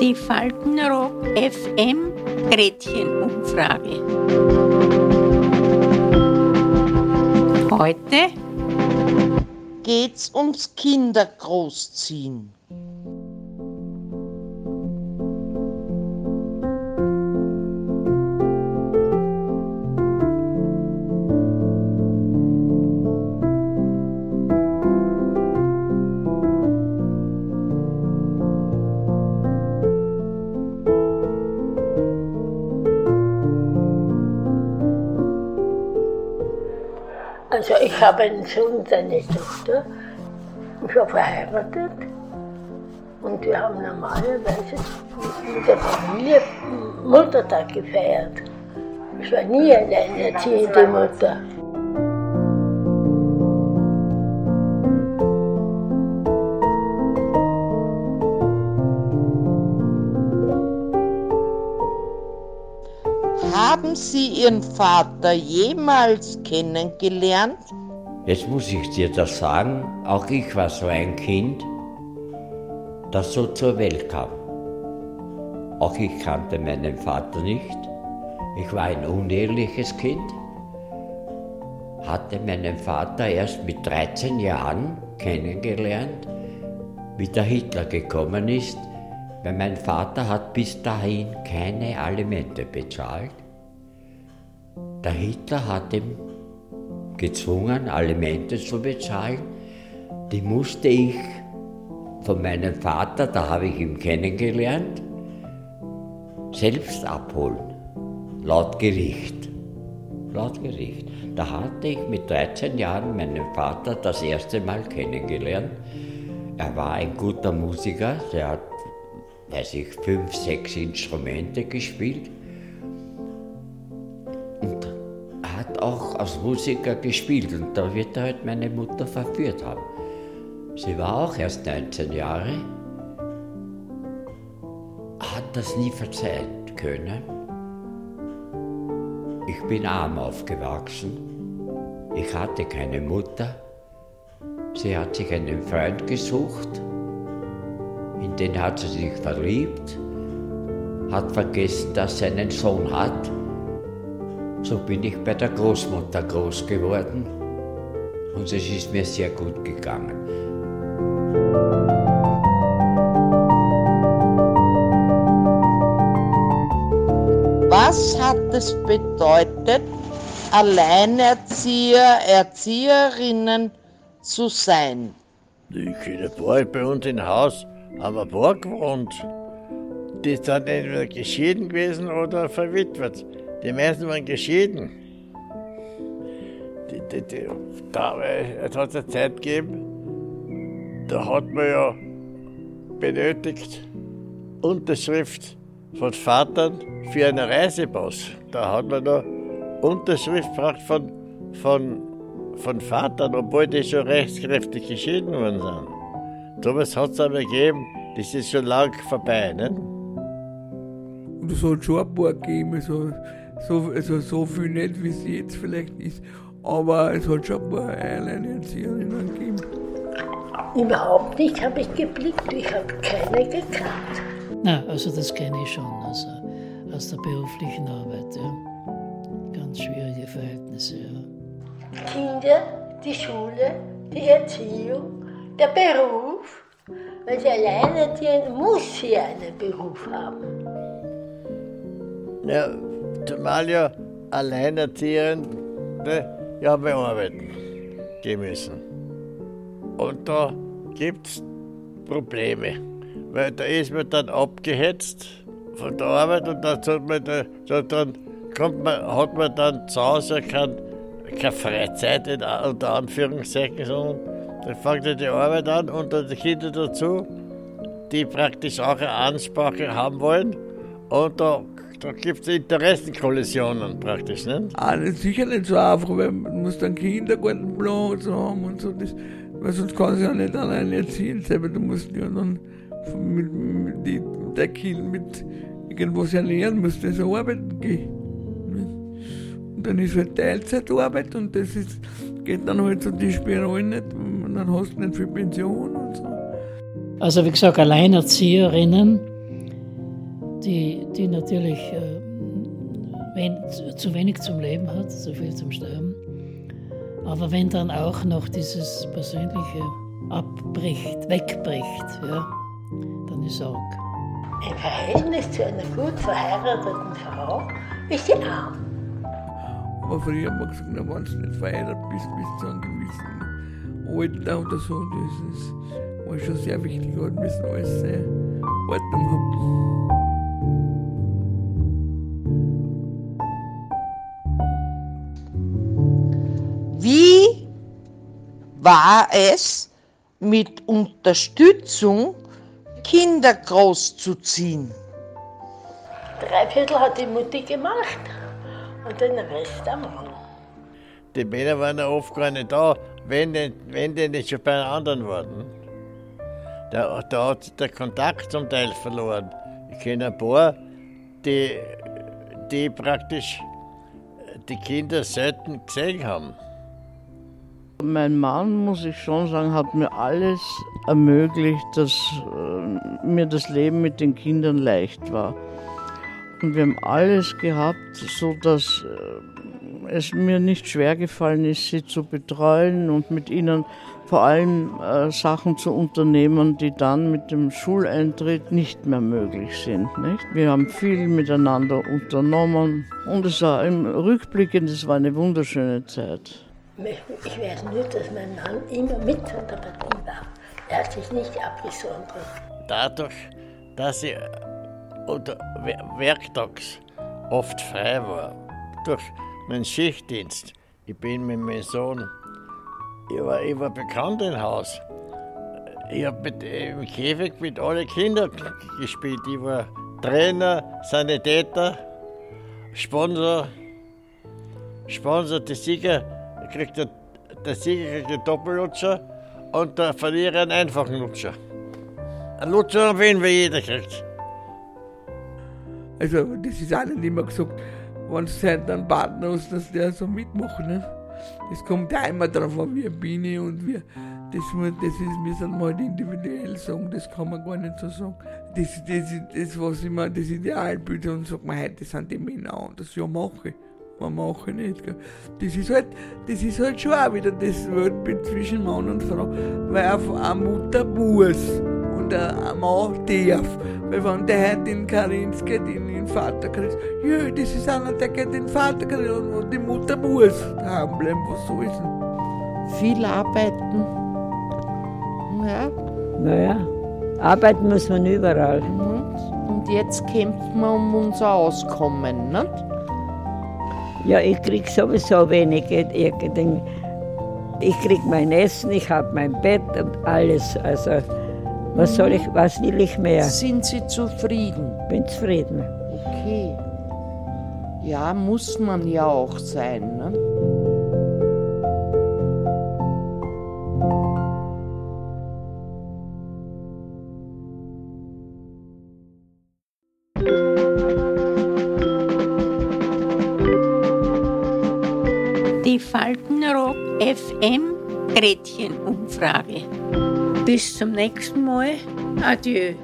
Die Faltenrock FM Gretchenumfrage. Heute geht's ums Kindergroßziehen. Also ich habe einen Sohn und eine Tochter. Ich war verheiratet und wir haben normalerweise mit der Familie Muttertag gefeiert. Ich war nie alleinerziehende Mutter. Haben Sie Ihren Vater jemals kennengelernt? Jetzt muss ich dir das sagen, auch ich war so ein Kind, das so zur Welt kam. Auch ich kannte meinen Vater nicht. Ich war ein unehrliches Kind, hatte meinen Vater erst mit 13 Jahren kennengelernt, wie der Hitler gekommen ist, weil mein Vater hat bis dahin keine Alimente bezahlt. Der Hitler hat ihm gezwungen, Alimente zu bezahlen. Die musste ich von meinem Vater, da habe ich ihn kennengelernt, selbst abholen, laut Gericht. Laut Gericht. Da hatte ich mit 13 Jahren meinen Vater das erste Mal kennengelernt. Er war ein guter Musiker, der hat, weiß ich, fünf, sechs Instrumente gespielt. Und hat auch als Musiker gespielt und da wird er halt meine Mutter verführt haben. Sie war auch erst 19 Jahre, hat das nie verzeihen können. Ich bin arm aufgewachsen. Ich hatte keine Mutter. Sie hat sich einen Freund gesucht. In den hat sie sich verliebt, hat vergessen, dass sie einen Sohn hat. So bin ich bei der Großmutter groß geworden und es ist mir sehr gut gegangen. Was hat es bedeutet, Alleinerzieher, Erzieherinnen zu sein? Ich ein paar bei uns im Haus, haben ein paar gewohnt. Die sind entweder geschieden gewesen oder verwitwet. Die meisten waren geschieden. Die, die, die, da, es hat eine Zeit gegeben, da hat man ja benötigt Unterschrift von Vatern für einen Reisepass. Da hat man da Unterschrift gebraucht von, von, von Vatern, obwohl die schon rechtskräftig geschieden worden sind. Sowas hat es aber gegeben, das ist schon lang vorbei. Nicht? Und es hat schon ein paar gegeben, so, so, also so viel nicht, wie es jetzt vielleicht ist. Aber es hat schon ein paar Alleinerzieherinnen gegeben. Überhaupt nicht habe ich geblickt, ich habe keine gekannt. Na, also das kenne ich schon, also aus der beruflichen Arbeit, ja. Ganz schwierige Verhältnisse, ja. Kinder, die Schule, die Erziehung, der Beruf. Weil sie alleinerziehend muss sie einen Beruf haben. Ja, zumal ja Alleinerziehende ja bearbeiten gehen müssen. Und da gibt es Probleme, weil da ist man dann abgehetzt von der Arbeit und dann, man da, dann kommt man, hat man dann zu Hause kein, keine Freizeit in, unter Anführungszeichen, sondern dann fängt die Arbeit an und dann die Kinder dazu, die praktisch auch eine Ansprache haben wollen und da da gibt es Interessenkollisionen praktisch, nicht? Ah, das ist sicher nicht so einfach, weil man muss dann Kindergartenplatz haben und so. Das, weil sonst kann sie ja nicht alleine erziehen selber. Du musst ja dann mit, mit die, der Kind mit irgendwas ernähren, muss das arbeiten gehen. Und dann ist halt Teilzeitarbeit und das ist, geht dann halt so die Spirale nicht. Und dann hast du nicht viel Pension und so. Also wie gesagt, Alleinerzieherinnen, die, die natürlich äh, wen, zu wenig zum Leben hat, zu viel zum Sterben. Aber wenn dann auch noch dieses Persönliche abbricht, wegbricht, ja, dann ist Sorge. Ein Verhältnis zu einer gut verheirateten Frau ist sie arm. Aber früher haben wir gesagt, wenn du nicht verheiratet bist, bis zu einem gewissen Alter oder so, das ist, war schon sehr wichtig, halt müssen alles seine Ordnung haben. Wie war es, mit Unterstützung Kinder großzuziehen? Drei Viertel hat die Mutti gemacht und den Rest der Mann. Die Männer waren ja oft gar nicht da, wenn die, wenn die nicht schon bei einem anderen waren. Da, da hat sich der Kontakt zum Teil verloren. Ich kenne ein paar, die, die praktisch die Kinder selten gesehen haben. Mein Mann, muss ich schon sagen, hat mir alles ermöglicht, dass äh, mir das Leben mit den Kindern leicht war. Und wir haben alles gehabt, so dass äh, es mir nicht schwer gefallen ist, sie zu betreuen und mit ihnen vor allem äh, Sachen zu unternehmen, die dann mit dem Schuleintritt nicht mehr möglich sind. Nicht? Wir haben viel miteinander unternommen und es war im Rückblick, es war eine wunderschöne Zeit. Ich weiß nur, dass mein Mann immer mit an der Partie war. Er hat sich nicht abgesondert. Dadurch, dass ich oder werktags oft frei war, durch meinen Schichtdienst, ich bin mit meinem Sohn, ich war, ich war bekannt im Haus. Ich habe im Käfig mit allen Kindern gespielt. Ich war Trainer, Sanitäter, Sponsor, Sponsor des Sieger kriegt der, der Sieger kriegt einen Doppellutscher und der Verlierer einen einfachen Lutscher. Ein Lutscher, jeden Fall jeder kriegt. Also, das ist auch nicht immer gesagt, wenn du halt dann Partner hast, dass der so mitmacht. Ne? Das kommt ja immer darauf an, bin ich und wie. Das, das ist, wir sind mal individuell sagen, das kann man gar nicht so sagen. Das, das, das, das was ich mir, das Idealbild und sagt man, heute sind die Männer anders, ja mache ich man machen nicht. Gell. Das ist halt, das ist halt schon auch wieder das Weltbild zwischen Mann und Frau, weil eine Mutter muss und ein Mann darf. Weil wenn der heute in Karenz geht, in den Vater kriegt, ja, das ist einer, der geht in den Vater kriegt und die Mutter muss daheim bleiben, was so ist. Viel arbeiten. Ja. Naja, arbeiten muss man überall. Mhm. Und jetzt kämpfen wir um unser Auskommen, nicht? Ja, ich krieg sowieso wenig. Ich, ich krieg mein Essen, ich habe mein Bett und alles. Also, was soll ich, was will ich mehr? Sind Sie zufrieden? Bin zufrieden. Okay. Ja, muss man ja auch sein. Ne? Die Faltenrock FM Gretchenumfrage. Bis zum nächsten Mal. Adieu.